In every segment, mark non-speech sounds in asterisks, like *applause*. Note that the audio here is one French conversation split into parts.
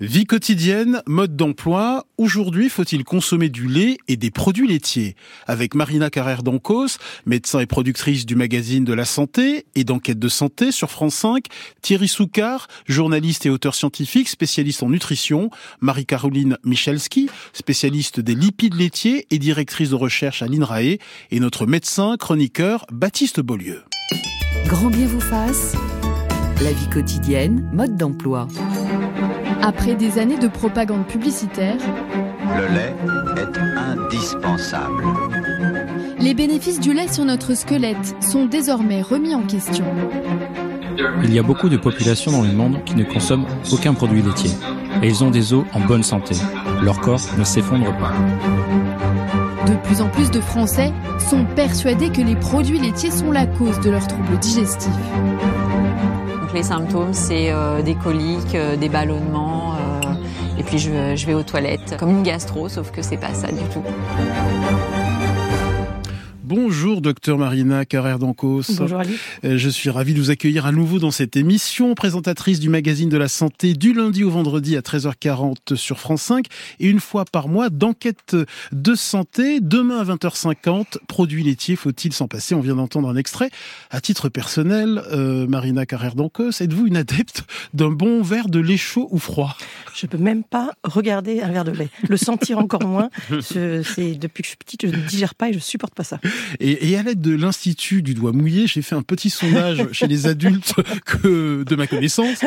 Vie quotidienne, mode d'emploi. Aujourd'hui, faut-il consommer du lait et des produits laitiers? Avec Marina Carrère d'Ancos, médecin et productrice du magazine de la santé et d'enquête de santé sur France 5, Thierry Soukar, journaliste et auteur scientifique, spécialiste en nutrition, Marie-Caroline Michalski, spécialiste des lipides laitiers et directrice de recherche à l'INRAE, et notre médecin chroniqueur Baptiste Beaulieu. Grand bien vous fasse. La vie quotidienne, mode d'emploi. Après des années de propagande publicitaire, le lait est indispensable. Les bénéfices du lait sur notre squelette sont désormais remis en question. Il y a beaucoup de populations dans le monde qui ne consomment aucun produit laitier et ils ont des os en bonne santé. Leur corps ne s'effondre pas. De plus en plus de Français sont persuadés que les produits laitiers sont la cause de leurs troubles digestifs. Les symptômes, c'est euh, des coliques, euh, des ballonnements, euh, et puis je, je vais aux toilettes comme une gastro, sauf que c'est pas ça du tout. Bonjour docteur Marina Carrère d'Ancos. Bonjour Ali. Euh, Je suis ravi de vous accueillir à nouveau dans cette émission, présentatrice du magazine de la santé du lundi au vendredi à 13h40 sur France 5 et une fois par mois d'enquête de santé. Demain à 20h50, produits laitiers, faut-il s'en passer? On vient d'entendre un extrait. À titre personnel, euh, Marina Carrère d'Ancos, êtes-vous une adepte d'un bon verre de lait chaud ou froid? Je peux même pas regarder un verre de lait. Le sentir encore moins. *laughs* Je, c'est depuis que je suis petite, je ne digère pas et je supporte pas ça. Et, et à l'aide de l'Institut du doigt mouillé, j'ai fait un petit sondage chez les adultes *laughs* que, de ma connaissance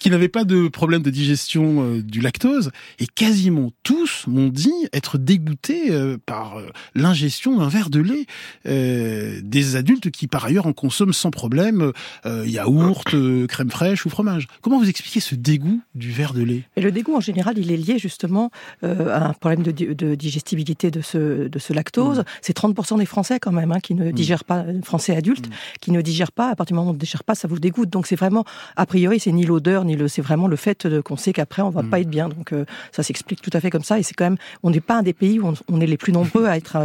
qui n'avaient pas de problème de digestion euh, du lactose. Et quasiment tous m'ont dit être dégoûtés euh, par euh, l'ingestion d'un verre de lait. Euh, des adultes qui par ailleurs en consomment sans problème euh, yaourt, euh, crème fraîche ou fromage. Comment vous expliquez ce dégoût du verre de lait? Et le dégoût, en général, il est lié justement à un problème de, di- de digestibilité de ce, de ce lactose. C'est 30% des Français quand même hein, qui ne digèrent pas, euh, Français adultes, qui ne digèrent pas. À partir du moment où on ne digère pas, ça vous dégoûte. Donc c'est vraiment, a priori, c'est ni l'odeur, ni le, c'est vraiment le fait qu'on sait qu'après on va pas être bien. Donc euh, ça s'explique tout à fait comme ça. Et c'est quand même, on n'est pas un des pays où on, on est les plus nombreux à être,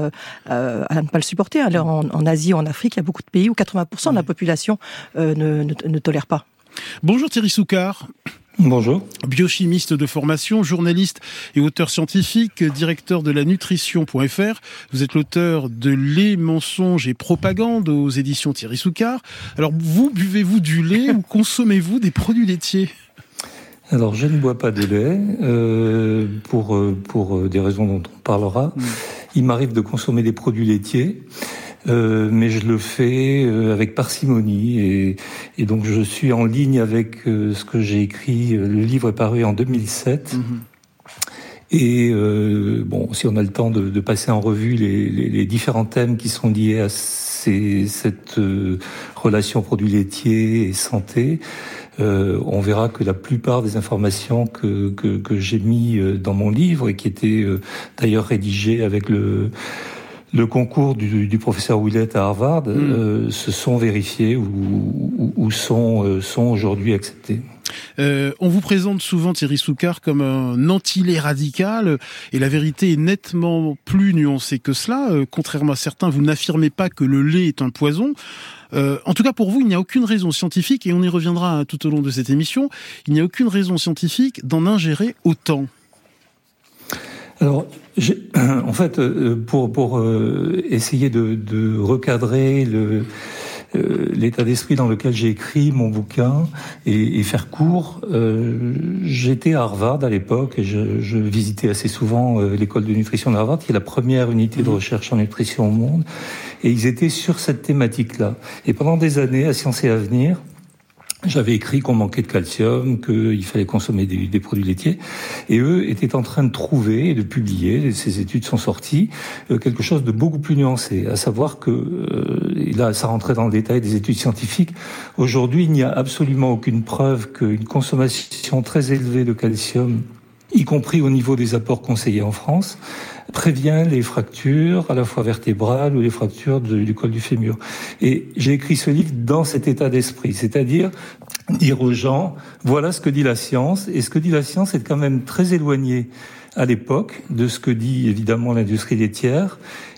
euh, à ne pas le supporter. Alors en, en Asie, en Afrique, il y a beaucoup de pays où 80% de la population euh, ne, ne, ne tolère pas. Bonjour Thierry Soukar. Bonjour. biochimiste de formation, journaliste et auteur scientifique, directeur de la nutrition.fr. Vous êtes l'auteur de Les mensonges et propagande aux éditions Thierry Soukar. Alors, vous, buvez-vous du lait ou *laughs* consommez-vous des produits laitiers? Alors, je ne bois pas de lait euh, pour, euh, pour euh, des raisons dont on parlera. Il m'arrive de consommer des produits laitiers. Euh, mais je le fais euh, avec parcimonie et, et donc je suis en ligne avec euh, ce que j'ai écrit. Le livre est paru en 2007 et euh, bon, si on a le temps de, de passer en revue les, les, les différents thèmes qui sont liés à ces, cette euh, relation produits laitiers et santé, euh, on verra que la plupart des informations que, que, que j'ai mis euh, dans mon livre et qui étaient euh, d'ailleurs rédigées avec le le concours du, du professeur Willett à Harvard euh, se sont vérifiés ou, ou, ou sont, euh, sont aujourd'hui acceptés. Euh, on vous présente souvent Thierry Soukar comme un anti-lait radical, et la vérité est nettement plus nuancée que cela. Euh, contrairement à certains, vous n'affirmez pas que le lait est un poison. Euh, en tout cas, pour vous, il n'y a aucune raison scientifique, et on y reviendra tout au long de cette émission, il n'y a aucune raison scientifique d'en ingérer autant. Alors, j'ai- *clears throat* en fait, euh, pour, pour euh, essayer de, de recadrer le, euh, l'état d'esprit dans lequel j'ai écrit mon bouquin et, et faire court, euh, j'étais à Harvard à l'époque et je, je visitais assez souvent euh, l'école de nutrition de Harvard, qui est la première unité de recherche en nutrition au monde, et ils étaient sur cette thématique-là. Et pendant des années, à Sciences et Avenir, j'avais écrit qu'on manquait de calcium, qu'il fallait consommer des, produits laitiers, et eux étaient en train de trouver et de publier, ces études sont sorties, euh, quelque chose de beaucoup plus nuancé, à savoir que, euh, et là ça rentrait dans le détail des études scientifiques, aujourd'hui il n'y a absolument aucune preuve qu'une consommation très élevée de calcium, y compris au niveau des apports conseillés en France, prévient les fractures à la fois vertébrales ou les fractures de, du col du fémur. Et j'ai écrit ce livre dans cet état d'esprit, c'est-à-dire dire aux gens, voilà ce que dit la science, et ce que dit la science est quand même très éloigné à l'époque de ce que dit évidemment l'industrie laitière,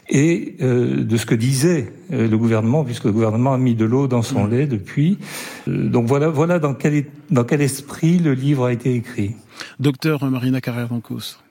et de ce que disait le gouvernement, puisque le gouvernement a mis de l'eau dans son lait depuis. donc voilà, voilà dans quel, dans quel esprit le livre a été écrit. Docteur Marina Carrère-Dancos.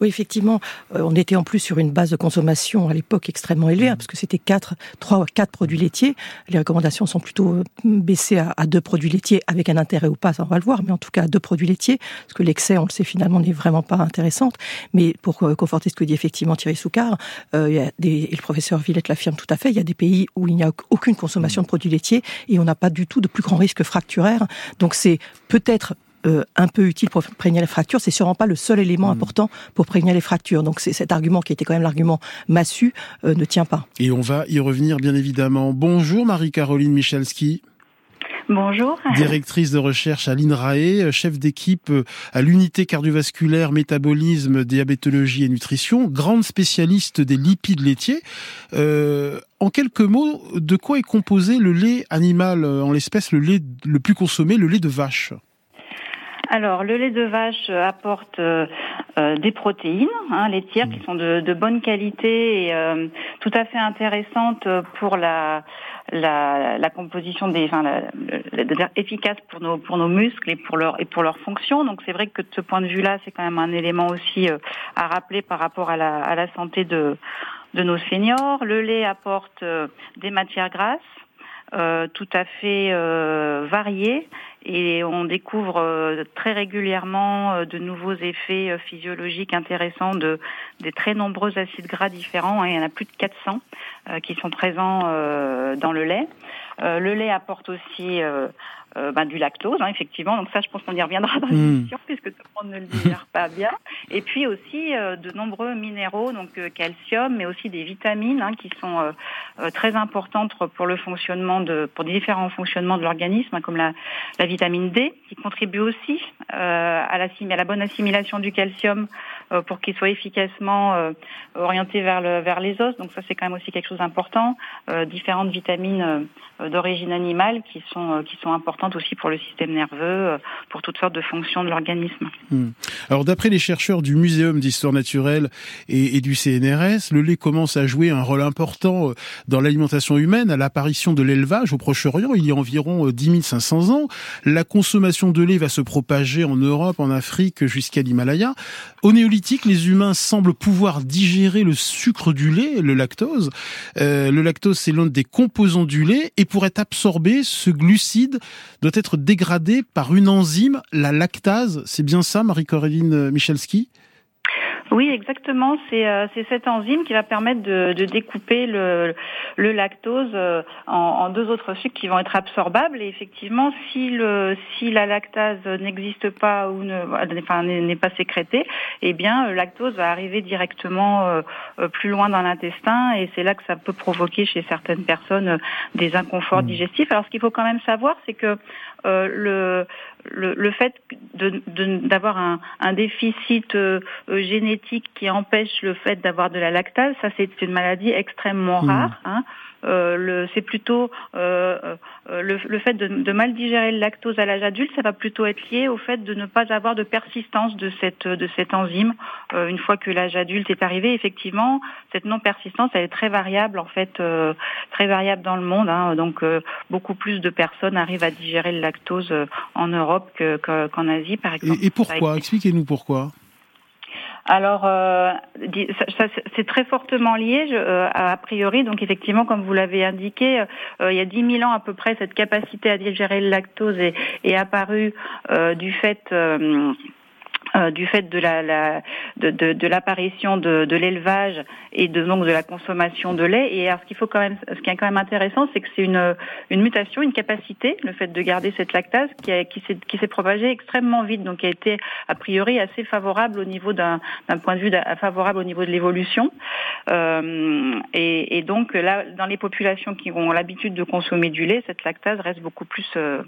Oui, effectivement, euh, on était en plus sur une base de consommation à l'époque extrêmement élevée, hein, parce que c'était quatre, trois ou quatre produits laitiers. Les recommandations sont plutôt euh, baissées à, deux produits laitiers, avec un intérêt ou pas, ça on va le voir, mais en tout cas à deux produits laitiers, parce que l'excès, on le sait finalement, n'est vraiment pas intéressante. Mais pour euh, conforter ce que dit effectivement Thierry Soucard, il y a des, et le professeur Villette l'affirme tout à fait, il y a des pays où il n'y a aucune consommation de produits laitiers et on n'a pas du tout de plus grand risque fracturaire. Donc c'est peut-être euh, un peu utile pour prévenir les fractures, c'est sûrement pas le seul élément mm. important pour prévenir les fractures. Donc c'est cet argument qui était quand même l'argument massu euh, ne tient pas. Et on va y revenir bien évidemment. Bonjour Marie-Caroline Michalski. Bonjour. Directrice de recherche à l'INRAE, chef d'équipe à l'unité cardiovasculaire, métabolisme, diabétologie et nutrition, grande spécialiste des lipides laitiers. Euh, en quelques mots, de quoi est composé le lait animal, en l'espèce le lait le plus consommé, le lait de vache? Alors, le lait de vache apporte euh, euh, des protéines hein, laitières qui sont de, de bonne qualité et euh, tout à fait intéressantes pour la, la, la composition des, enfin, la, efficace pour nos pour nos muscles et pour leur et pour leur fonction. Donc, c'est vrai que de ce point de vue-là, c'est quand même un élément aussi à rappeler par rapport à la, à la santé de de nos seniors. Le lait apporte des matières grasses. Euh, tout à fait euh, variées et on découvre euh, très régulièrement euh, de nouveaux effets euh, physiologiques intéressants de des très nombreux acides gras différents. Hein. il y en a plus de 400 qui sont présents dans le lait. le lait apporte aussi euh, ben, du lactose, hein, effectivement. Donc ça, je pense qu'on y reviendra dans l'émission, hmm. puisque tout le monde ne le digère pas bien. Et puis aussi euh, de nombreux minéraux, donc euh, calcium, mais aussi des vitamines hein, qui sont très importantes pour le fonctionnement de, pour différents fonctionnements de l'organisme, hein, comme la, la, vitamine D, qui contribue aussi à, la, à la bonne assimilation du calcium pour qu'il soit efficacement orienté vers, le, vers les os. Donc ça, c'est quand même aussi quelque chose d'important. différentes vitamines d'origine animale qui sont qui sont importantes aussi pour le système nerveux, euh, pour toutes sortes de fonctions de l'organisme. Hmm. Alors d'après les chercheurs du Muséum d'histoire naturelle et, du CNRS, le lait commence à jouer un rôle important euh, dans l'alimentation humaine à l'apparition de l'élevage au Proche-Orient il y a environ 10 euh, 500 ans. La consommation de lait va se propager en Europe, en Afrique, jusqu'à l'Himalaya. Au néolithique, les humains semblent pouvoir digérer le sucre du lait, le lactose. le lactose, c'est l'un des composants du lait et pour être absorbé, ce glucide doit être dégradé par une enzyme, la lactase. C'est bien ça, Marie-Coréline Michalski? Oui, exactement. C'est euh, cette enzyme qui va permettre de, de découper le, le lactose euh, en, en, deux autres sucres qui vont être absorbables. Et effectivement, si, le, si la lactase n'existe pas ou ne, enfin, n'est pas sécrétée, eh bien, le lactose va arriver directement euh, plus loin dans l'intestin et c'est là que ça peut provoquer chez certaines personnes des inconforts mmh. digestifs. Alors, ce qu'il faut quand même savoir, c'est que le, le, le, fait d'avoir de, un, un, déficit génétique qui empêche le fait d'avoir de la lactase, ça c'est une maladie extrêmement mmh. rare. Hein. Euh, c'est plutôt euh, euh, le, fait de, mal digérer le lactose à l'âge adulte, ça va plutôt être lié au fait de ne pas avoir de persistance de cette de cette enzyme une fois que l'âge adulte est arrivé. Effectivement, cette non persistance, elle est très variable en fait, très variable dans le monde. Hein. donc beaucoup plus de personnes arrivent à digérer le lactose en Europe qu'en Asie, par exemple. Et, et pourquoi? Expliquez-nous pourquoi. Alors, euh, c'est très fortement lié, euh, a priori. Donc, effectivement, comme vous l'avez indiqué, euh, il y a 10 000 ans à peu près, cette capacité à digérer le lactose est, est apparue du fait euh, du fait de la, la de, de, de l'apparition de, de l'élevage et de donc de la consommation de lait. Et alors, ce qu'il faut quand même, ce qui est quand même intéressant, c'est que c'est une, une mutation, une capacité, le fait de garder cette lactase, qui, a, qui s'est qui s'est propagée extrêmement vite, donc qui a été a priori assez favorable au niveau d'un d'un point de vue favorable au niveau de l'évolution. Euh, et, et, donc là, dans les populations qui ont l'habitude de consommer du lait, cette lactase reste beaucoup plus euh,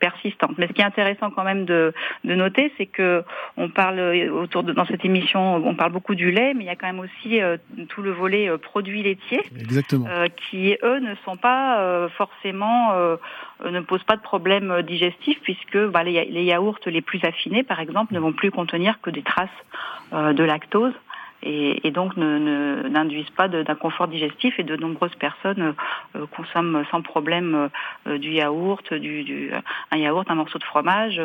persistante. Mais ce qui est intéressant quand même de, de noter, c'est que on parle euh, autour de, dans cette émission, on parle beaucoup du lait, mais il y a quand même aussi euh, tout le volet euh, produits laitiers, qui eux ne sont pas forcément, ne posent pas de problème digestif puisque bah, les, les, yaourts les plus affinés, par exemple, ne vont plus contenir que des traces de lactose et, donc n'induisent pas d'un confort digestif et de nombreuses personnes consomment sans problème du yaourt, du, un yaourt, un morceau de fromage,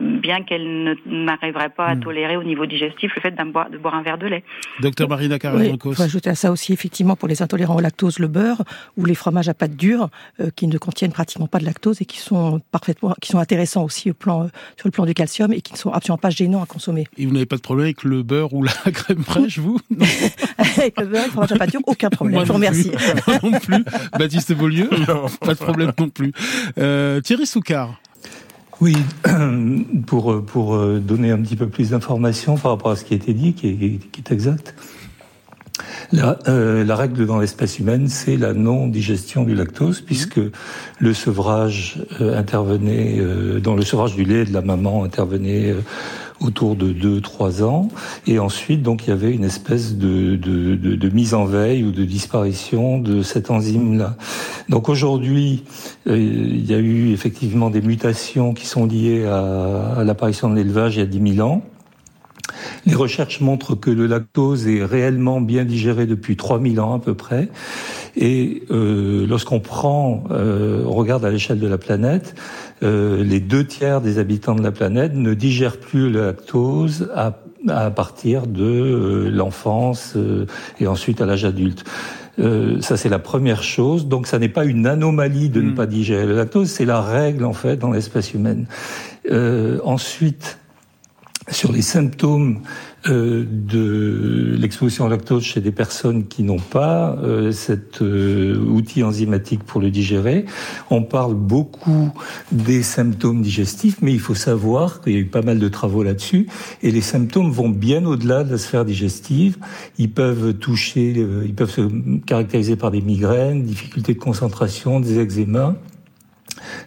bien qu'elles n'arriveraient pas à hmm. tolérer au niveau digestif le fait de boire un verre de lait. Docteur Marina Carré oui, ajouter à ça aussi effectivement pour les intolérants au lactose le beurre ou les fromages à pâte dure qui ne contiennent pratiquement pas de lactose et qui sont parfaitement, qui sont intéressants aussi au plan, sur le plan du calcium et qui ne sont absolument pas gênants à consommer. Et vous n'avez pas de problème avec le beurre ou la *laughs* crème *laughs* fraîche, vous? Avec le beurre, le fromage à pâte dure, aucun problème. je vous remercie. non plus. Baptiste Beaulieu, pas de problème non plus. Euh, Thierry Soucard. Oui, *clears throat* pour, pour donner un petit peu plus d'informations par rapport à ce qui a été dit, qui est, qui est exact. La, euh, la, règle dans l'espèce humaine, c'est la non-digestion du lactose, puisque le sevrage euh, intervenait, euh, dans le sevrage du lait de la maman intervenait euh, autour de 2-3 ans, et ensuite donc il y avait une espèce de, de, de, de mise en veille ou de disparition de cette enzyme-là. Donc aujourd'hui, il y a eu effectivement des mutations qui sont liées à, à l'apparition de l'élevage il y a 10 000 ans. Les recherches montrent que le lactose est réellement bien digéré depuis 3000 ans à peu près. Et euh, lorsqu'on prend, euh, on regarde à l'échelle de la planète, euh, les deux tiers des habitants de la planète ne digèrent plus le lactose à, à partir de euh, l'enfance euh, et ensuite à l'âge adulte. Euh, ça, c'est la première chose. Donc, ça n'est pas une anomalie de ne hmm. pas digérer le lactose, c'est la règle, en fait, dans l'espèce humaine. Euh, ensuite, sur les symptômes euh, de l'exposition au lactose chez des personnes qui n'ont pas euh, cet euh, outil enzymatique pour le digérer. On parle beaucoup des symptômes digestifs, mais il faut savoir qu'il y a eu pas mal de travaux là-dessus, et les symptômes vont bien au-delà de la sphère digestive. Ils peuvent toucher, euh, ils peuvent se caractériser par des migraines, difficultés de concentration, des eczémas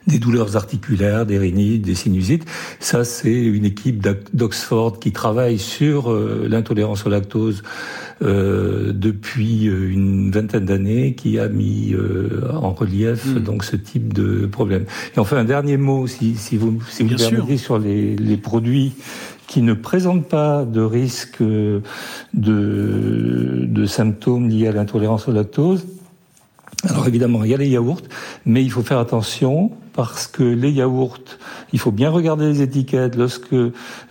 des douleurs articulaires, des rhinites, des sinusites. Ça, c'est une équipe d'Oxford qui travaille sur euh, l'intolérance au lactose euh, depuis euh, une vingtaine d'années, qui a mis euh, en relief hmm. donc ce type de problème. Et enfin, un dernier mot, si, si vous, si vous permettez, sur les, les produits qui ne présentent pas de risque de, de symptômes liés à l'intolérance au lactose. Alors évidemment, il y a les yaourts, mais il faut faire attention parce que les yaourts, il faut bien regarder les étiquettes. Lorsque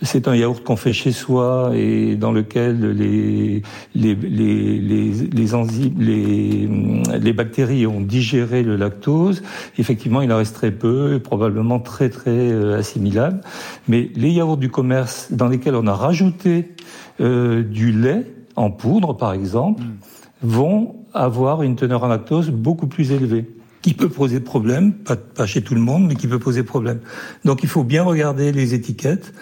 c'est un yaourt qu'on fait chez soi et dans lequel les les les les, les enzymes, les les bactéries ont digéré le lactose, effectivement, il en reste très peu, et probablement très très euh, assimilable. Mais les yaourts du commerce dans lesquels on a rajouté euh, du lait en poudre, par exemple, mm. vont avoir une teneur en lactose beaucoup plus élevée qui peut poser problème, pas, pas chez tout le monde, mais qui peut poser problème. Donc il faut bien regarder les étiquettes.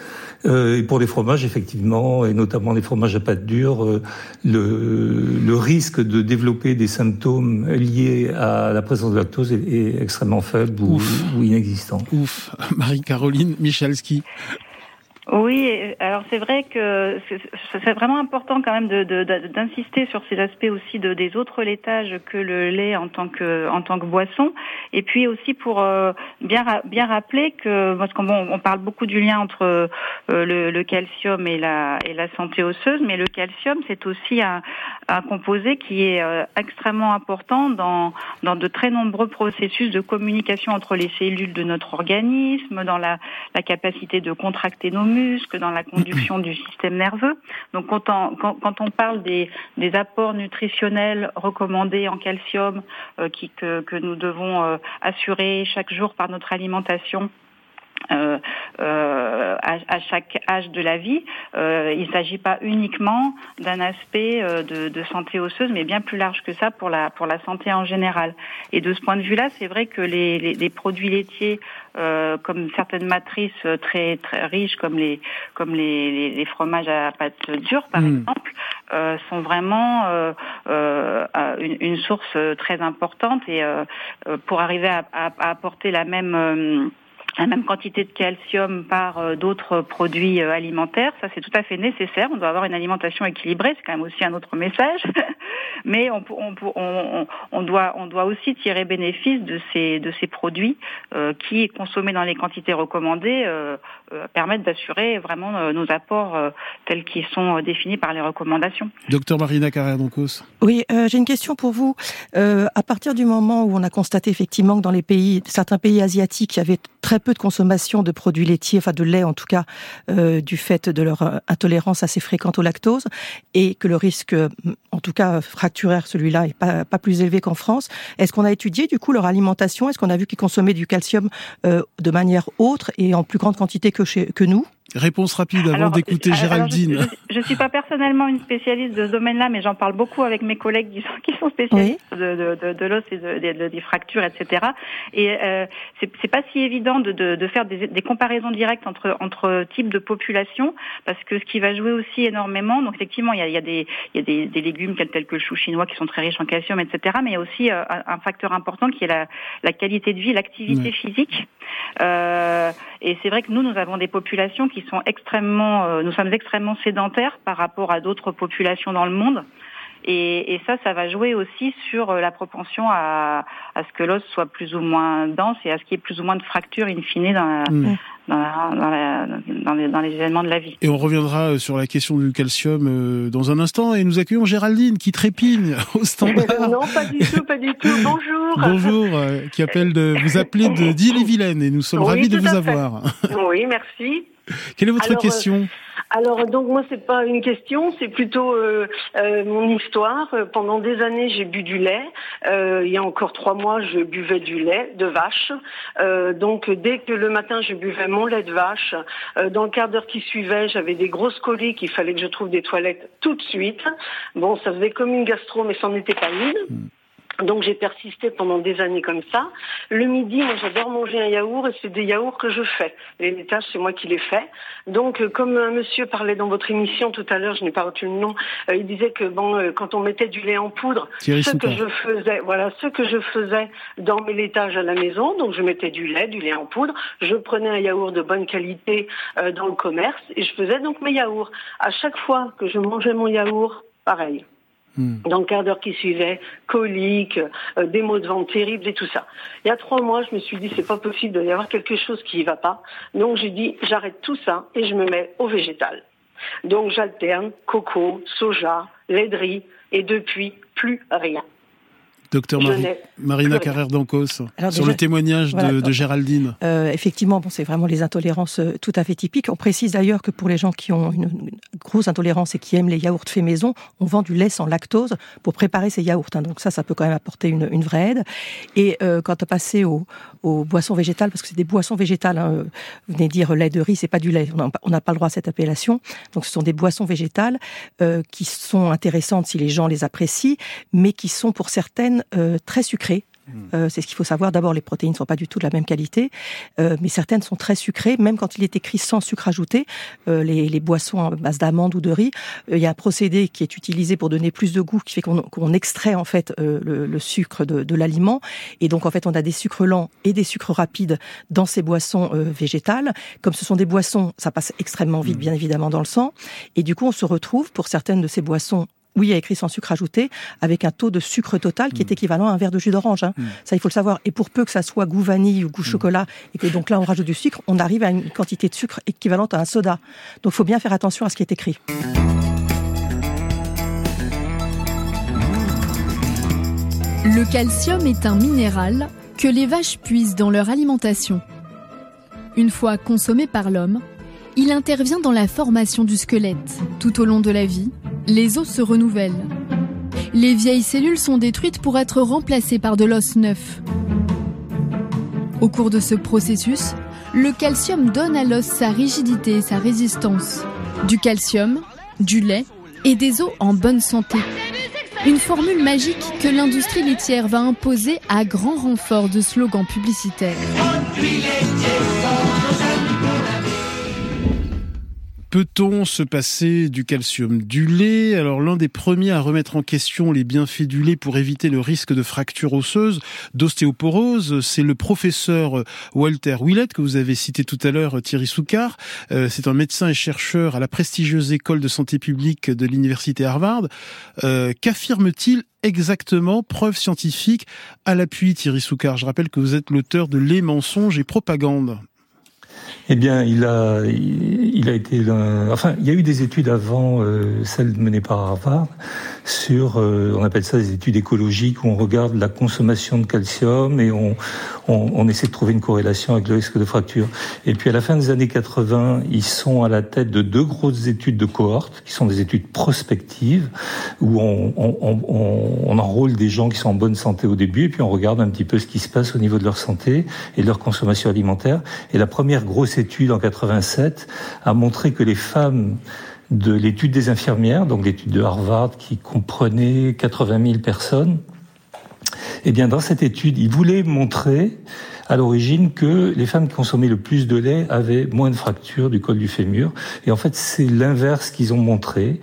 Euh, et pour les fromages, effectivement, et notamment les fromages à pâte dure, euh, le, le, risque de développer des symptômes liés à la présence de lactose est, est extrêmement faible ou, ou, inexistant. Ouf, *laughs* Marie-Caroline Michalski. Oui, alors c'est vrai que c'est vraiment important quand même d'insister de, sur ces aspects aussi de, des autres laitages que le lait en tant que boisson, et puis aussi pour euh, bien bien rappeler que parce qu'on on parle beaucoup du lien entre euh, le, calcium et la et la santé osseuse, mais le calcium c'est aussi un, composé qui est euh, extrêmement important dans dans de très nombreux processus de communication entre les cellules de notre organisme, dans la, la capacité de contracter nos muscles, dans la conduction du système nerveux. Donc quand on, parle des, apports nutritionnels recommandés en calcium euh, que, nous devons euh, assurer chaque jour par notre alimentation, euh, euh, à, à, chaque âge de la vie. Euh, il ne s'agit pas uniquement d'un aspect euh, de, de, santé osseuse, mais bien plus large que ça pour la pour la santé en général. Et de ce point de vue-là, c'est vrai que les, les, les produits laitiers, euh, comme certaines matrices très très riches, comme les comme les, les fromages à pâte dure, par mmh. exemple, sont vraiment une, une, source très importante et pour arriver à, à, à apporter la même la même quantité de calcium par euh, d'autres produits euh, alimentaires. Ça, c'est tout à fait nécessaire. On doit avoir une alimentation équilibrée. C'est quand même aussi un autre message. *laughs* mais on, on, on, on, doit, on doit aussi tirer bénéfice de ces, de ces produits euh, qui, consommés dans les quantités recommandées, euh, euh, permettent d'assurer vraiment nos apports tels qu'ils sont définis par les recommandations. Docteur Marina Carrère-Doncos. Oui, j'ai une question pour vous. à partir du moment où on a constaté effectivement que dans les pays, certains pays asiatiques, il y avait très peu de consommation de produits laitiers, enfin de lait en tout cas, du fait de leur intolérance assez fréquente au lactose, et que le risque, en tout cas fracturaire, celui-là, est pas, plus élevé qu'en France. Est-ce qu'on a étudié du coup leur alimentation? Est-ce qu'on a vu qu'ils consommaient du calcium euh, de manière autre et en plus grande quantité que nous? Réponse rapide avant d'écouter Géraldine. je ne suis pas personnellement une spécialiste de ce domaine-là, mais j'en parle beaucoup avec mes collègues qui sont, *laughs* qui sont spécialistes de, de, de, l'os et de, des fractures, etc. Et euh, c'est pas si évident de, de, faire des, des, comparaisons directes entre, entre types de population, parce que ce qui va jouer aussi énormément, donc effectivement, il y a, il y a, des, il y a des, des légumes tels que le chou chinois qui sont très riches en calcium, etc. Mais il y a aussi euh, un, facteur important qui est la, la qualité de vie, l'activité physique. Euh, et c'est vrai que nous, nous avons des populations qui sont extrêmement, euh, nous sommes extrêmement sédentaires par rapport à d'autres populations dans le monde. Et, et, ça, ça va jouer aussi sur euh, la propension à, à ce que l'os soit plus ou moins dense et à ce qu'il y ait plus ou moins de fractures in fine dans, la, mm. dans, la, dans, les, dans, les, événements de la vie. Et on reviendra euh, sur la question du calcium dans un instant et nous accueillons Géraldine qui trépigne au standard. *laughs* non, pas du tout, pas du tout. Bonjour. Bonjour, qui appelle de vous appeler de *laughs* d'Ille-et-Vilaine et nous sommes ravis de vous avoir. Oui, merci. *laughs* Quelle est votre question? alors donc moi c'est pas une question, c'est plutôt euh, euh, mon histoire. Pendant des années j'ai bu du lait. Euh, il y a encore trois mois je buvais du lait de vache. donc dès que le matin je buvais mon lait de vache, dans le quart d'heure qui suivait j'avais des grosses coliques. Il fallait que je trouve des toilettes tout de suite. Bon ça faisait comme une gastro mais c'en était pas une. Donc j'ai persisté pendant des années comme ça. Le midi, moi j'adore manger un yaourt et c'est des yaourts que je fais. Les laitages, c'est moi qui les fais. Donc euh, comme un monsieur parlait dans votre émission tout à l'heure, je n'ai pas retenu le nom, euh, il disait que bon, euh, quand on mettait du lait en poudre, ce que je faisais, voilà, ce que je faisais dans mes laitages à la maison, donc je mettais du lait, du lait en poudre, je prenais un yaourt de bonne qualité dans le commerce et je faisais donc mes yaourts. À chaque fois que je mangeais mon yaourt, pareil. Hmm. Dans le quart d'heure qui suivait, coliques, euh, des maux de ventre terribles et tout ça. Il y a trois mois, je me suis dit c'est pas possible, de y avoir quelque chose qui y va pas. Donc j'ai dit j'arrête tout ça et je me mets au végétal. Donc j'alterne coco, soja, lait de riz et depuis plus rien. Docteur Marina *laughs* Carrère d'Ancos, sur le témoignage de, Géraldine. Euh, effectivement, bon, c'est vraiment les intolérances euh, tout à fait typiques. On précise d'ailleurs que pour les gens qui ont une, grosse intolérance et qui aiment les yaourts faits maison, on vend du lait sans lactose pour préparer ces yaourts. Hein. Donc ça, ça peut quand même apporter une, une vraie aide. Et euh, quand on passé aux, aux, boissons végétales, parce que c'est des boissons végétales, hein, vous venez dire lait de riz, c'est pas du lait, on n'a pas le droit à cette appellation. Donc ce sont des boissons végétales euh, qui sont intéressantes si les gens les apprécient, mais qui sont pour certaines euh, très sucrées Hmm. Euh, c'est ce qu'il faut savoir. D'abord, les protéines ne sont pas du tout de la même qualité, euh, mais certaines sont très sucrées, même quand il est écrit sans sucre ajouté. Euh, les, les, boissons à base d'amandes ou de riz, il y a un procédé qui est utilisé pour donner plus de goût, qui fait qu'on extrait en fait le, le, sucre de, de l'aliment, et donc en fait on a des sucres lents et des sucres rapides dans ces boissons végétales. Comme ce sont des boissons, ça passe extrêmement vite, hmm. bien évidemment, dans le sang, et du coup on se retrouve pour certaines de ces boissons oui, il y a écrit sans sucre ajouté, avec un taux de sucre total qui est mm. équivalent à un verre de jus d'orange. Hein. Mm. Ça, il faut le savoir. Et pour peu que ça soit goût vanille ou goût mm. chocolat, et que donc là, on rajoute du sucre, on arrive à une quantité de sucre équivalente à un soda. Donc, il faut bien faire attention à ce qui est écrit. Le calcium est un minéral que les vaches puisent dans leur alimentation. Une fois consommé par l'homme, il intervient dans la formation du squelette tout au long de la vie les os se renouvellent. Les vieilles cellules sont détruites pour être remplacées par de l'os neuf. Au cours de ce processus, le calcium donne à l'os sa rigidité et sa résistance. Du calcium, du lait et des os en bonne santé. Une formule magique que l'industrie laitière va imposer à grand renfort de slogans publicitaires. Peut-on se passer du calcium du lait? Alors l'un des premiers à remettre en question les bienfaits du lait pour éviter le risque de fracture osseuse, d'ostéoporose, c'est le professeur Walter Willett que vous avez cité tout à l'heure, Thierry Soucard. Euh, c'est un médecin et chercheur à la prestigieuse école de santé publique de l'université Harvard. Euh, qu'affirme-t-il exactement, preuve scientifique à l'appui, Thierry Soucard Je rappelle que vous êtes l'auteur de Les mensonges et propagande. Eh bien, il a, il, a été, enfin, il y a eu des études avant euh, celles menées par Harvard sur, euh, on appelle ça des études écologiques où on regarde la consommation de calcium et on, on, essaie de trouver une corrélation avec le risque de fracture. Et puis à la fin des années 80, ils sont à la tête de deux grosses études de cohorte qui sont des études prospectives où on enrôle des gens qui sont en bonne santé au début et puis on regarde un petit peu ce qui se passe au niveau de leur santé et de leur consommation alimentaire. Et la première grosse étude en 87 a montré que les femmes de l'étude des infirmières, donc l'étude de Harvard qui comprenait 80 000 personnes, eh bien, dans cette étude, ils voulaient montrer à l'origine que les femmes qui consommaient le plus de lait avaient moins de fractures du col du fémur. Et en fait, c'est l'inverse qu'ils ont montré.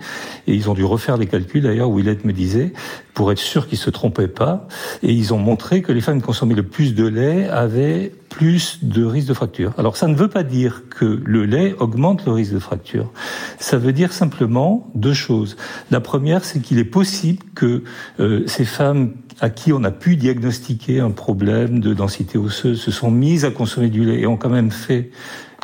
Et ils ont dû refaire les calculs, d'ailleurs, Willett me disait, pour être sûr qu'ils se trompaient pas. Et ils ont montré que les femmes qui consommaient le plus de lait avaient plus de risque de fracture. Alors ça ne veut pas dire que le lait augmente le risque de fracture. Ça veut dire simplement deux choses. La première, c'est qu'il est possible que euh, ces femmes à qui on a pu diagnostiquer un problème de densité osseuse se sont mises à consommer du lait et ont quand même fait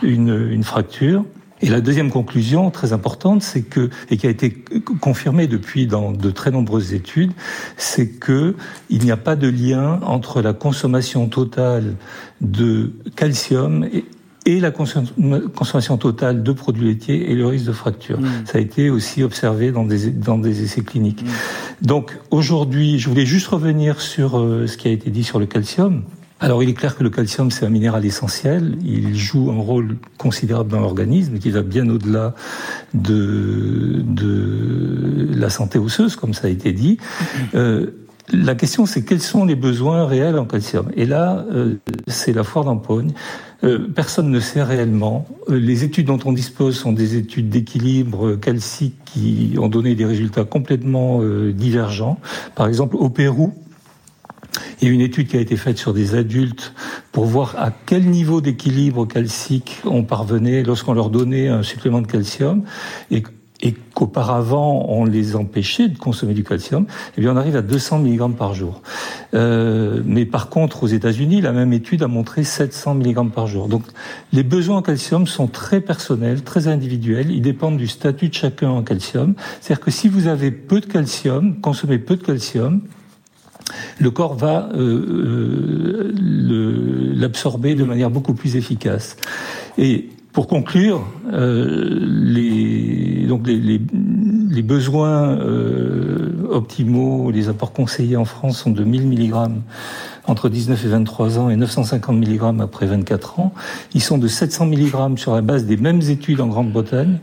une, une fracture. Et la deuxième conclusion très importante, c'est que et qui a été confirmée depuis dans de très nombreuses études, c'est que il n'y a pas de lien entre la consommation totale de calcium et, et la consommation totale de produits laitiers et le risque de fracture. Mmh. Ça a été aussi observé dans des, dans des essais cliniques. Mmh. Donc aujourd'hui, je voulais juste revenir sur euh, ce qui a été dit sur le calcium. Alors il est clair que le calcium c'est un minéral essentiel, il joue un rôle considérable dans l'organisme qui va bien au-delà de, de la santé osseuse comme ça a été dit. Euh, la question, c'est quels sont les besoins réels en calcium? Et là, euh, c'est la foire d'empogne. Euh, personne ne sait réellement. Euh, les études dont on dispose sont des études d'équilibre calcique qui ont donné des résultats complètement divergents. Par exemple, au Pérou, il y a une étude qui a été faite sur des adultes pour voir à quel niveau d'équilibre calcique on parvenait lorsqu'on leur donnait un supplément de calcium. Et qu'auparavant on les empêchait de consommer du calcium, eh bien on arrive à 200 mg par jour. Euh, mais par contre, aux États-Unis, la même étude a montré 700 mg par jour. Donc les besoins en calcium sont très personnels, très individuels. Ils dépendent du statut de chacun en calcium. C'est-à-dire que si vous avez peu de calcium, consommez peu de calcium, le corps va euh, euh l'absorber de manière beaucoup plus efficace. Et pour conclure, euh, les, donc les, besoins optimaux, les apports conseillés en France sont de 1000 mg entre 19 et 23 ans et 950 mg après 24 ans. Ils sont de 700 mg sur la base des mêmes études en Grande-Bretagne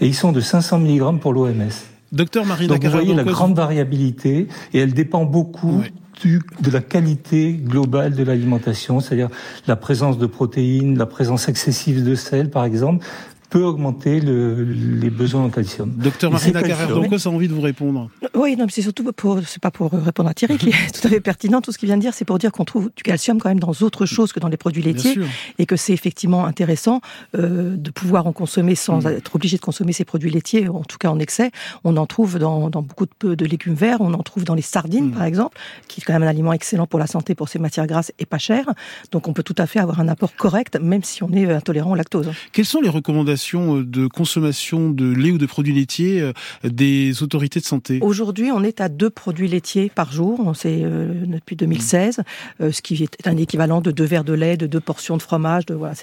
et ils sont de 500 mg pour l'OMS. Docteur Marie Donc vous voyez la grande variabilité et elle dépend beaucoup de la qualité globale de l'alimentation, c'est-à-dire la présence de protéines, la présence excessive de sel, par exemple, peut augmenter le, les besoins en calcium. Docteur Marina Carrère, ça a envie de vous répondre Oui, non, c'est surtout pour, c'est pas pour répondre à Thierry qui est tout à fait pertinent. Tout ce qu'il vient de dire, c'est pour dire qu'on trouve du calcium quand même dans autre choses que dans les produits laitiers et que c'est effectivement intéressant euh, de pouvoir en consommer sans mm. être obligé de consommer ces produits laitiers, en tout cas en excès. On en trouve dans, dans beaucoup de, de, légumes verts, on en trouve dans les sardines, mm. par exemple, qui est quand même un aliment excellent pour la santé, pour ses matières grasses et pas cher. Donc on peut tout à fait avoir un apport correct, même si on est intolérant au lactose. Quelles sont les recommandations euh, de consommation de lait ou de produits laitiers euh, des autorités de santé Aujourd'hui, on est à deux produits laitiers par jour, c'est euh, depuis 2016, ce qui est un équivalent de deux verres de lait, de deux portions de fromage. De, voilà,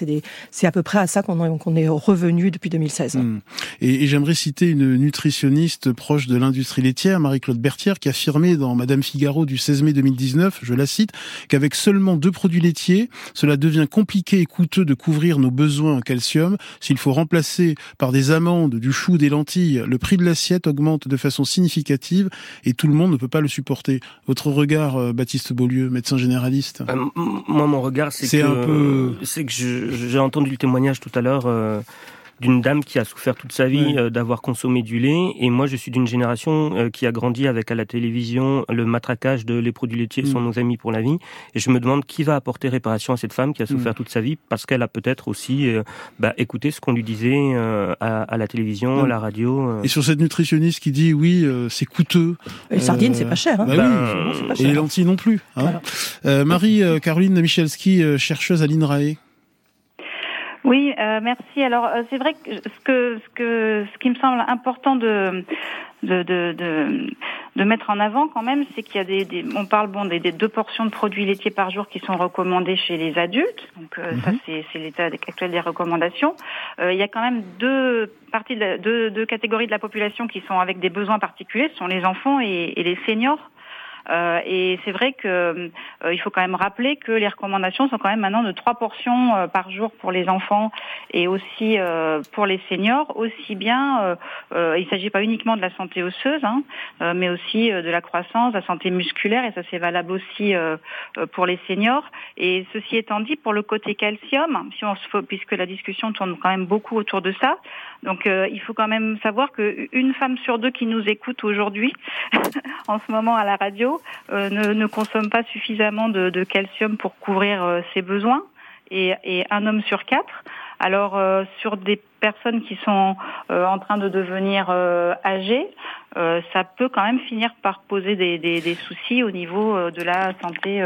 c'est à peu près à ça qu'on est revenu depuis 2016. Mmh. Et, et j'aimerais citer une nutritionniste proche de l'industrie laitière, Marie-Claude Berthière, qui affirmait dans Madame Figaro du 16 mai 2019, je la cite, qu'avec seulement deux produits laitiers, cela devient compliqué et coûteux de couvrir nos besoins en calcium. S'il faut remplacer par des amandes, du chou, des lentilles, le prix de l'assiette augmente de façon significative et tout le monde ne peut pas le supporter. Votre regard, euh, Baptiste Beaulieu, médecin généraliste euh, Moi, mon regard, c'est que, c'est que j'ai entendu le témoignage tout à l'heure. Euh, d'une dame qui a souffert toute sa vie d'avoir consommé du lait. Et moi, je suis d'une génération qui a grandi avec à la télévision le matraquage de les produits laitiers sont mm. nos amis pour la vie. Et je me demande qui va apporter réparation à cette femme qui a souffert mm. toute sa vie parce qu'elle a peut-être aussi bah, écouté ce qu'on lui disait à, la télévision, à la radio. Et sur cette nutritionniste qui dit oui, c'est coûteux. Les sardines, c'est pas cher. Hein. Bah ben, et les lentilles non plus. Hein. Marie-Caroline Michelski, chercheuse à l'INRAE. Oui, euh, merci. Alors euh, c'est vrai que ce que ce que ce qui me semble important de de, de, de, mettre en avant quand même, c'est qu'il y a des, des, on parle bon des, deux portions de produits laitiers par jour qui sont recommandées chez les adultes. Donc euh, ça mhm. c'est, c'est l'état actuel des recommandations. il y a quand même deux parties, de deux, deux catégories de la population qui sont avec des besoins particuliers. Ce sont les enfants et, et les seniors. Euh, et c'est vrai que euh, il faut quand même rappeler que les recommandations sont quand même maintenant de trois portions euh, par jour pour les enfants et aussi pour les seniors. Aussi bien, il s'agit pas uniquement de la santé osseuse, hein, mais aussi de la croissance, de la santé musculaire, et ça c'est valable aussi pour les seniors. Et ceci étant dit, pour le côté calcium, puisque la discussion tourne quand même beaucoup autour de ça, donc il faut quand même savoir qu'une femme sur deux qui nous écoute aujourd'hui, *laughs* en ce moment à la radio, euh, ne, ne, consomme pas suffisamment de, de calcium pour couvrir euh, ses besoins et, et, un homme sur quatre. Alors euh, sur des personnes qui sont en train de devenir âgées, ça peut quand même finir par poser des, des, des soucis au niveau de la santé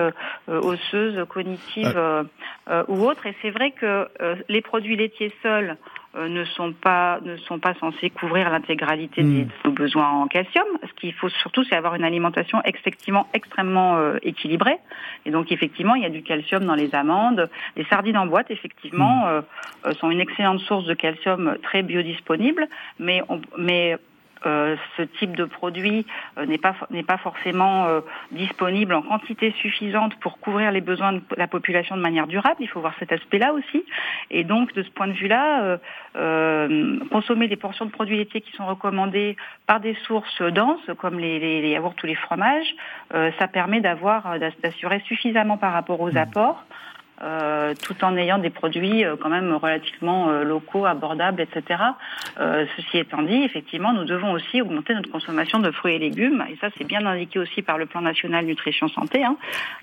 osseuse, cognitive ou autre. Et c'est vrai que les produits laitiers seuls euh, ne sont pas ne sont pas censés couvrir l'intégralité de nos besoins en calcium. Ce qu'il faut surtout, c'est avoir une alimentation effectivement extrêmement euh, équilibrée. Et donc effectivement, il y a du calcium dans les amandes. Les sardines en boîte, effectivement, hmm. euh, sont une excellente source de calcium très biodisponible, mais on, mais euh, ce type de produit euh, n'est pas n'est pas forcément euh, disponible en quantité suffisante pour couvrir les besoins de la population de manière durable. Il faut voir cet aspect-là aussi. Et donc, de ce point de vue-là, consommer des portions de produits laitiers qui sont recommandées par des sources denses, comme les, les, les yaourts ou les fromages, ça permet d'avoir d'assurer suffisamment par rapport aux mmh. apports. Euh, tout en ayant des produits euh, quand même relativement euh, locaux, abordables, etc. ceci étant dit, effectivement, nous devons aussi augmenter notre consommation de fruits et légumes, et ça c'est bien indiqué aussi par le plan national nutrition santé. Hein.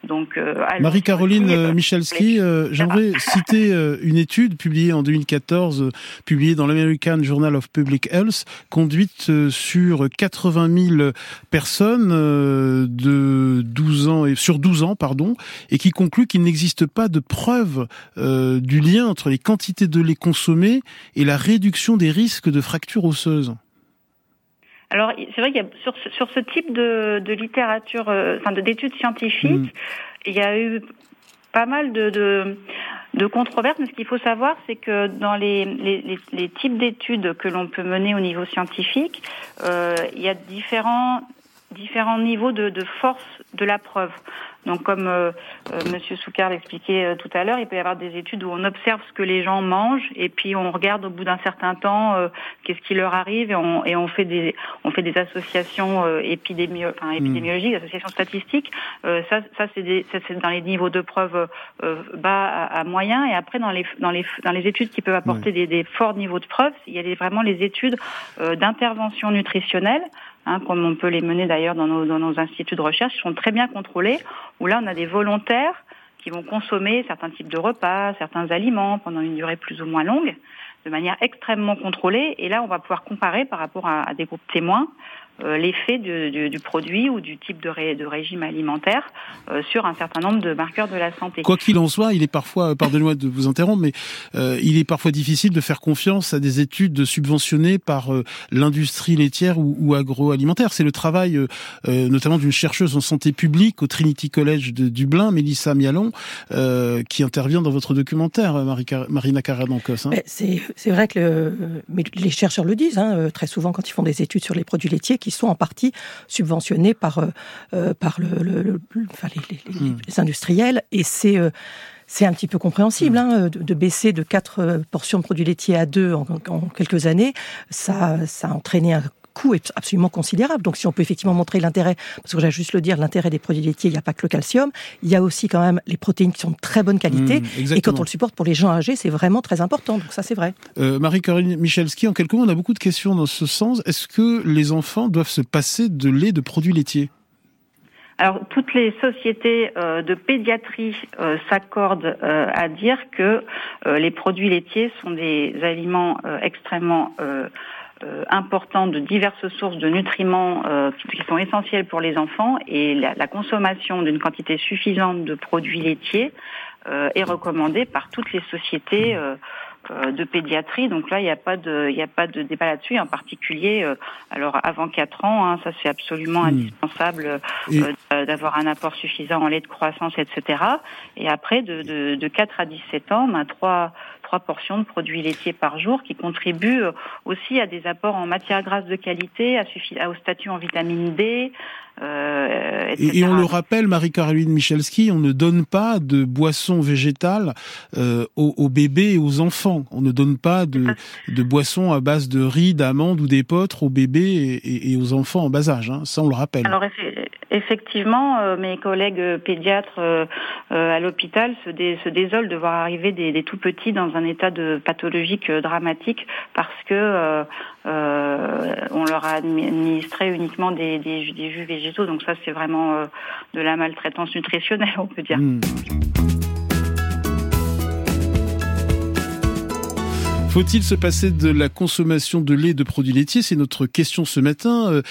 Donc, Marie-Caroline Michalski, j'aimerais citer une étude publiée en 2014, publiée dans l'American Journal of Public Health, conduite sur 80 000 personnes de 12 ans et sur 12 ans, pardon, et qui conclut qu'il n'existe pas de preuve euh, du lien entre les quantités de lait consommées et la réduction des risques de fractures osseuses alors, c'est vrai qu'il y a sur, sur ce type de, de littérature, euh, enfin d'études scientifiques, mm. il y a eu pas mal de, de, de controverses. Mais ce qu'il faut savoir, c'est que dans les, les, les types d'études que l'on peut mener au niveau scientifique, euh, il y a différents différents niveaux de, de force de la preuve. Donc, comme euh, euh, Monsieur Soukar l'expliquait euh, tout à l'heure, il peut y avoir des études où on observe ce que les gens mangent et puis on regarde au bout d'un certain temps qu'est-ce qui leur arrive et on, et on fait des on fait des associations épidémio enfin, hmm. épidémiologiques, des associations statistiques. ça, ça c'est dans les niveaux de preuve bas à, à, moyen et après dans les dans les dans les études qui peuvent apporter des, des, forts niveaux de preuve, il y a vraiment les études d'intervention nutritionnelle Hein, comme on peut les mener d'ailleurs dans nos, instituts de recherche, sont très bien contrôlés, où là on a des volontaires qui vont consommer certains types de repas, certains aliments pendant une durée plus ou moins longue, de manière extrêmement contrôlée. Et là, on va pouvoir comparer par rapport à, des groupes témoins l'effet du, du, produit ou du type de, de régime alimentaire euh, sur un certain nombre de marqueurs de la santé. Quoi qu'il en soit, il est parfois, pardonnez-moi de vous interrompre, mais euh, il est parfois difficile de faire confiance à des études subventionnées par l'industrie laitière ou, ou agroalimentaire. C'est le travail notamment d'une chercheuse en santé publique au Trinity College de Dublin, Mélissa Mialon, qui intervient dans votre documentaire, Marie Marina Carrère-Dancos. Hein. C'est vrai que le, mais les chercheurs le disent, hein, très souvent quand ils font des études sur les produits laitiers, qui sont en partie subventionnés par, euh, euh, par le, le, enfin, les, les, hmm. les, industriels. Et c'est euh, c'est un petit peu compréhensible hmm. hein, de, de, baisser de 4 portions de produits laitiers à 2 en, en quelques années. Ça, ça a entraîné un coût est absolument considérable. Donc si on peut effectivement montrer l'intérêt, parce que j'ai juste le dire, l'intérêt des produits laitiers, il n'y a pas que le calcium, il y a aussi quand même les protéines qui sont de très bonne qualité. Mmh, et quand on le supporte pour les gens âgés, c'est vraiment très important. Donc ça, c'est vrai. Euh, Marie-Caroline Michalski, en quelques mots, on a beaucoup de questions dans ce sens. Est-ce que les enfants doivent se passer de lait de produits laitiers? Alors, toutes les sociétés euh, de pédiatrie euh, s'accordent euh, à dire que les produits laitiers sont des aliments extrêmement importants de diverses sources de nutriments qui sont essentiels pour les enfants et la, la consommation d'une quantité suffisante de produits laitiers est recommandée par toutes les sociétés euh, de pédiatrie. Donc là, il n'y a pas de, il a pas de débat là-dessus. En particulier, euh, alors avant 4 ans, hein, ça c'est absolument hmm. indispensable euh, d'avoir un apport suffisant en lait de croissance, etc. Et après, de, de, de 4 à 17 ans, ben, trois trois portions de produits laitiers par jour qui contribuent aussi à des apports en matière grasse de qualité, à, au statut en vitamine D, euh, et, on le rappelle, Marie-Caroline Michalski, on ne donne pas de boissons végétales euh, aux, bébés et aux enfants. On ne donne pas de, de boissons à base de riz, d'amandes ou d'épeautres aux bébés et, aux enfants en bas âge. Hein. Ça, on le rappelle. Alors effectivement, euh, mes collègues pédiatres à l'hôpital se, se, désolent de voir arriver des, des, tout petits dans un état de pathologique dramatique parce que on leur a administré uniquement des, des, des jus végétaux donc ça, c'est vraiment euh, de la maltraitance nutritionnelle, *laughs* on peut dire. Hmm. Faut-il se passer de la consommation de lait et de produits laitiers? C'est notre question ce matin, euh,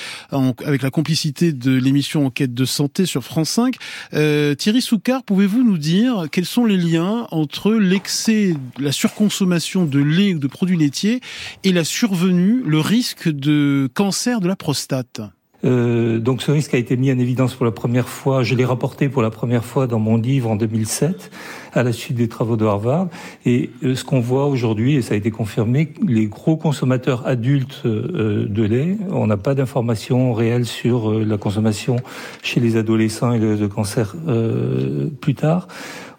avec la complicité de l'émission Enquête de santé sur France 5. Euh, Thierry Soucard, pouvez-vous nous dire quels sont les liens entre l'excès, la surconsommation de lait ou de produits laitiers et la survenue, le risque de cancer de la prostate? Euh, donc ce risque a été mis en évidence pour la première fois, je l'ai rapporté pour la première fois dans mon livre en 2007, à la suite des travaux de Harvard. Et euh, ce qu'on voit aujourd'hui, et ça a été confirmé, les gros consommateurs adultes euh, de lait, on n'a pas d'informations réelles sur la consommation chez les adolescents et le, cancer plus tard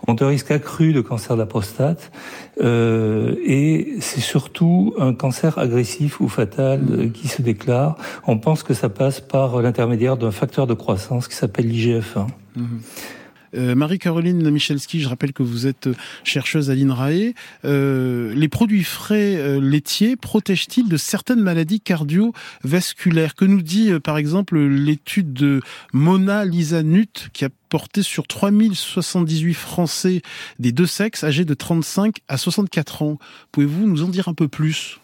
ont un risque accru de cancer de la prostate euh, et c'est surtout un cancer agressif ou fatal euh, qui se déclare. On pense que ça passe par l'intermédiaire d'un facteur de croissance qui s'appelle l'IGF-1. Euh, Marie-Caroline Michelski, je rappelle que vous êtes chercheuse à l'INRAE. Euh, les produits frais euh, laitiers protègent-ils de certaines maladies cardiovasculaires? Que nous dit par exemple l'étude de Mona Lisa Nutt qui a porté sur 3078 Français des deux sexes âgés de 35 à 64 ans. Pouvez-vous nous en dire un peu plus?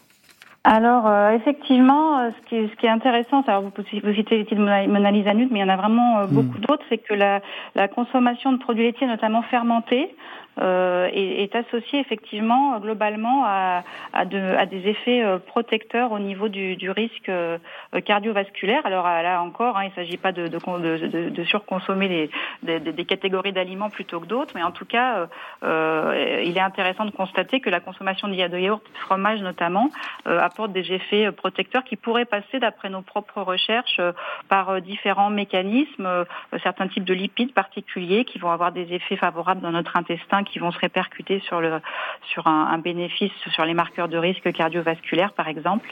Alors euh, effectivement, euh, ce qui, est, ce qui est intéressant, alors vous, vous citez l'étude Mona Lisa Nude, mais il y en a vraiment euh, beaucoup mm. d'autres, c'est que la, la, consommation de produits laitiers, notamment fermentés, euh, est, est, associé effectivement globalement à, à, de, à des effets euh, protecteurs au niveau du, risque euh, cardiovasculaire. Alors là encore, hein, il ne s'agit pas de, surconsommer des, catégories d'aliments plutôt que d'autres, mais en tout cas, il est intéressant de constater que la consommation de yaourt, de fromage notamment, apporte des effets protecteurs qui pourraient passer, d'après nos propres recherches, par différents mécanismes, certains types de lipides particuliers qui vont avoir des effets favorables dans notre intestin qui vont se répercuter sur le sur un, bénéfice sur les marqueurs de risque cardiovasculaire par exemple.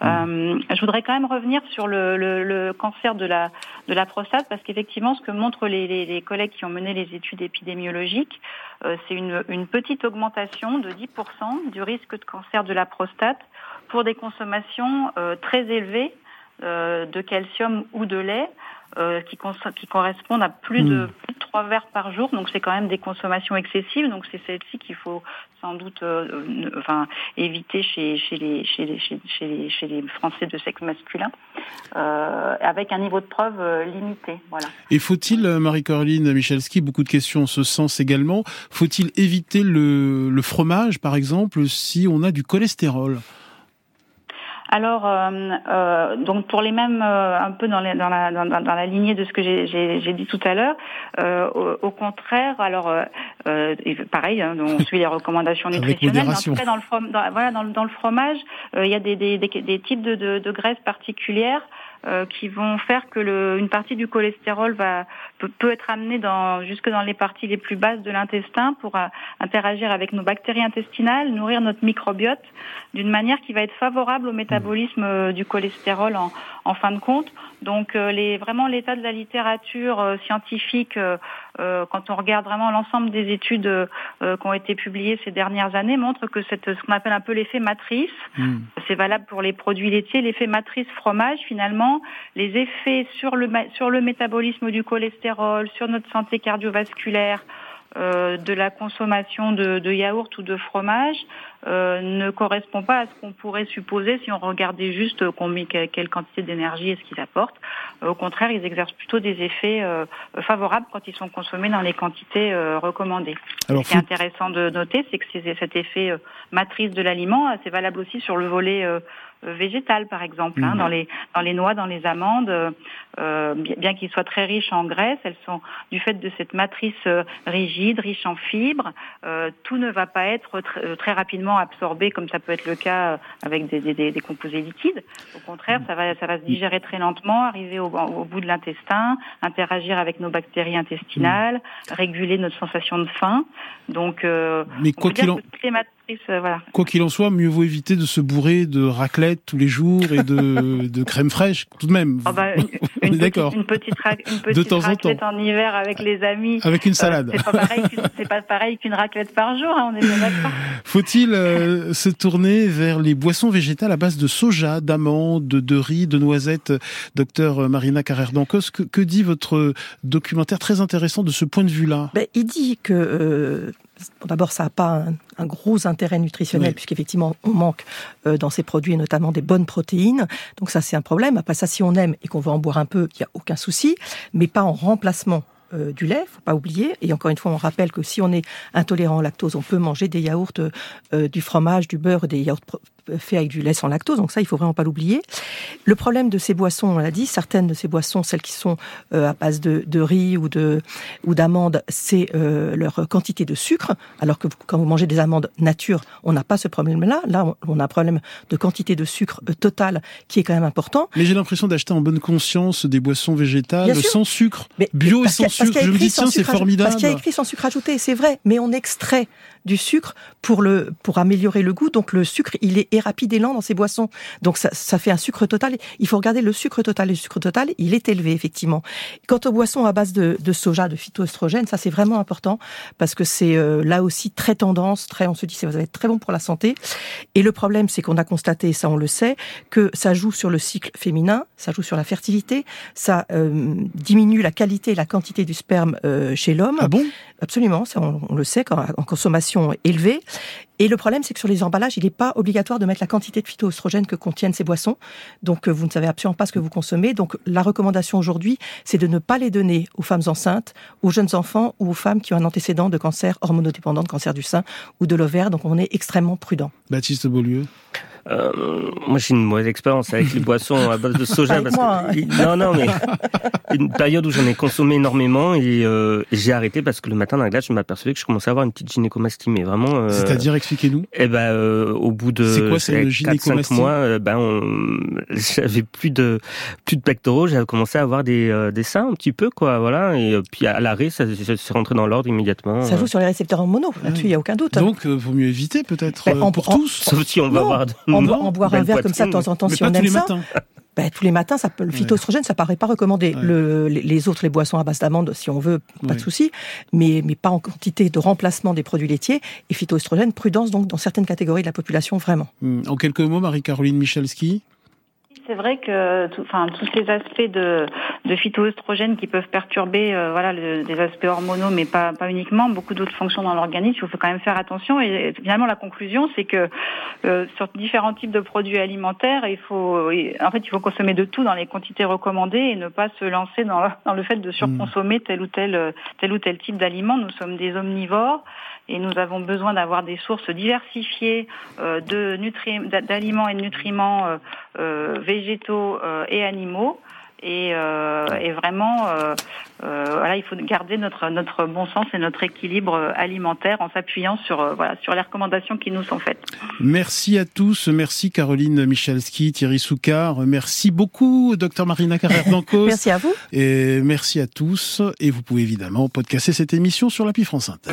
Mmh. Euh, je voudrais quand même revenir sur le, le, cancer de la de la prostate parce qu'effectivement ce que montrent les, les, collègues qui ont mené les études épidémiologiques, euh, c'est une, une petite augmentation de 10% du risque de cancer de la prostate pour des consommations euh, très élevées de calcium ou de lait. Euh, qui, qui, correspondent à plus de, hmm. plus de 3 verres par jour. Donc c'est quand même des consommations excessives. Donc c'est celle-ci qu'il faut sans doute euh, enfin, éviter chez, chez, les, chez, les, chez, les, chez les Français de sexe masculin, euh, avec un niveau de preuve euh, limité. Voilà. Et faut-il, Marie-Caroline Michalski, beaucoup de questions en ce sens également, faut-il éviter le, le fromage, par exemple, si on a du cholestérol? Alors, euh, euh, donc pour les mêmes, euh, un peu dans, dans, la, dans, dans, la lignée de ce que j'ai dit tout à l'heure, euh, au, contraire, alors pareil, hein, on suit les recommandations *laughs* nutritionnelles, mais en tout cas dans le, dans, voilà, dans, le fromage, il y a des, des, des, des types de, de, de graisses particulières qui vont faire que le, une partie du cholestérol va peut, être amenée dans, jusque dans les parties les plus basses de l'intestin pour euh, interagir avec nos bactéries intestinales, nourrir notre microbiote d'une manière qui va être favorable au métabolisme métabolisme du cholestérol en, en fin de compte. Donc les, vraiment l'état de la littérature scientifique, quand on regarde vraiment l'ensemble des études qui ont été publiées ces dernières années, montre que cette, ce qu'on appelle un peu l'effet matrice, hmm. c'est valable pour les produits laitiers, l'effet matrice fromage, finalement, les effets sur le, sur le métabolisme du cholestérol, sur notre santé cardiovasculaire, euh, de la consommation de, de, yaourt ou de fromage euh, ne correspond pas à ce qu'on pourrait supposer si on regardait juste combien, quelle quantité d'énergie est-ce qu'ils apportent. au contraire, ils exercent plutôt des effets euh, favorables quand ils sont consommés dans les quantités recommandées. Alors, ce qui est intéressant de noter, c'est que cet effet matrice de l'aliment, c'est valable aussi sur le volet euh, végétales, par exemple, hein, mhm. dans les dans les noix, dans les amandes, euh, bien qu'ils soient très riches en graisse, elles sont du fait de cette matrice euh, rigide, riche en fibres, tout ne va pas être très rapidement absorbé comme ça peut être le cas avec des, des, des composés liquides. Au contraire, ça va ça va se digérer très lentement, arriver au, au bout de l'intestin, interagir avec nos bactéries intestinales, réguler notre sensation de faim. Donc, mais quoi qu'il en voilà. Quoi qu'il en soit, mieux vaut éviter de se bourrer de raclette tous les jours et de, *laughs* de crème fraîche, tout de même. Oh bah, une, une, petite, une, petite, une petite de temps raclette en, temps. en, hiver avec les amis. Avec une euh, salade. Euh, c'est pas pareil qu'une raclette par jour, hein, on est bien d'accord. *laughs* Faut-il euh, se tourner vers les boissons végétales à base de soja, d'amandes, de riz, de noisettes Docteur Marina Carrère-Dancos, que, que, dit votre documentaire très intéressant de ce point de vue-là? Ben, Il dit que euh, D'abord, ça n'a pas un, gros intérêt nutritionnel, puisqu'effectivement, on manque euh, dans ces produits, notamment des bonnes protéines. Donc ça, c'est un problème. Après ça, si on aime et qu'on veut en boire un peu, il n'y a aucun souci, mais pas en remplacement euh, du lait, faut pas oublier. Et encore une fois, on rappelle que si on est intolérant au lactose, on peut manger des yaourts, euh, du fromage, du beurre, des yaourts fait avec du lait sans lactose, donc ça, il faut vraiment pas l'oublier. Le problème de ces boissons, on l'a dit, certaines de ces boissons, celles qui sont euh, à base de, de, riz ou de ou d'amandes, c'est euh, leur quantité de sucre, alors que quand vous mangez des amandes nature, on n'a pas ce problème-là. Là, on a un problème de quantité de sucre euh, total qui est quand même important. Mais j'ai l'impression d'acheter en bonne conscience des boissons végétales sans sucre, bio et sans sucre. Je me dis tiens, c'est formidable. Parce qu'il y a écrit sans sucre ajouté, c'est vrai, mais on extrait du sucre pour le pour améliorer le goût. Donc le sucre, il est, rapide et lent dans ces boissons. Donc ça, ça fait un sucre total. Il faut regarder le sucre total. Le sucre total, il est élevé effectivement. Quant aux boissons à base de, de soja, de phytoestrogènes, ça c'est vraiment important parce que c'est euh, là aussi très tendance. Très, on se dit ça va être très bon pour la santé. Et le problème, c'est qu'on a constaté, ça on le sait, que ça joue sur le cycle féminin, ça joue sur la fertilité, ça euh, diminue la qualité et la quantité du sperme euh, chez l'homme. Ah bon? Absolument, ça on, on le sait quand, en consommation élevée. Et le problème, c'est que sur les emballages, il n'est pas obligatoire de mettre la quantité de phytoestrogènes que contiennent ces boissons. Donc, euh, vous ne savez absolument pas ce que vous consommez. Donc, la recommandation aujourd'hui, c'est de ne pas les donner aux femmes enceintes, aux jeunes enfants ou aux femmes qui ont un antécédent de cancer hormonodépendant, de cancer du sein ou de l'ovaire. Donc, on est extrêmement prudent. Baptiste Beaulieu euh, moi, j'ai une mauvaise expérience avec les boissons à base de *laughs* soja. Parce que, hein. non, non, mais une période où j'en ai consommé énormément et euh, j'ai arrêté parce que le matin la glace, je m'apercevais que je commençais à avoir une petite gynécomastie. Mais vraiment. Euh, C'est-à-dire, expliquez-nous. Eh ben, euh, au bout de 4-5 mois, euh, ben, *laughs* j'avais plus de plus de pectoraux. J'avais commencé à avoir des des seins un petit peu, quoi. Voilà. Et puis à l'arrêt, ça, s'est rentré dans l'ordre immédiatement. Ça joue sur les récepteurs en mono. Là-dessus, il y a aucun doute. Donc, vaut mieux éviter peut-être ben, pour tous. Sauf si on va avoir en, boire un verre comme ça de temps en temps si on aime ça. Ben, tous les matins, ça peut, le phytoestrogène, ça paraît pas recommandé. Le, les autres, les boissons à base d'amande, si on veut, pas de souci, mais, mais pas en quantité de remplacement des produits laitiers. Et phytoestrogène, prudence donc dans certaines catégories de la population, vraiment. Hmm. En quelques mots, Marie-Caroline Michalski? C'est vrai que enfin, tous ces aspects de, de phytoestrogènes qui peuvent perturber euh, voilà, des aspects hormonaux, mais pas, pas uniquement, beaucoup d'autres fonctions dans l'organisme, il faut quand même faire attention. Et, finalement, la conclusion, c'est que euh, sur différents types de produits alimentaires, il faut, en fait, il faut consommer de tout dans les quantités recommandées et ne pas se lancer dans, dans le fait de surconsommer tel ou tel, tel ou tel type d'aliment. Nous sommes des omnivores et nous avons besoin d'avoir des sources diversifiées euh, de d'aliments et de nutriments euh, euh, végétaux et animaux. Et, et vraiment, voilà, il faut garder notre notre bon sens et notre équilibre alimentaire en s'appuyant sur voilà sur les recommandations qui nous sont faites. Merci à tous, merci Caroline Michalski, Thierry Soukar, merci beaucoup docteur Marina Carrère Blancos. *laughs* merci à vous. Et merci à tous. Et vous pouvez évidemment podcaster cette émission sur l'appli France Inter.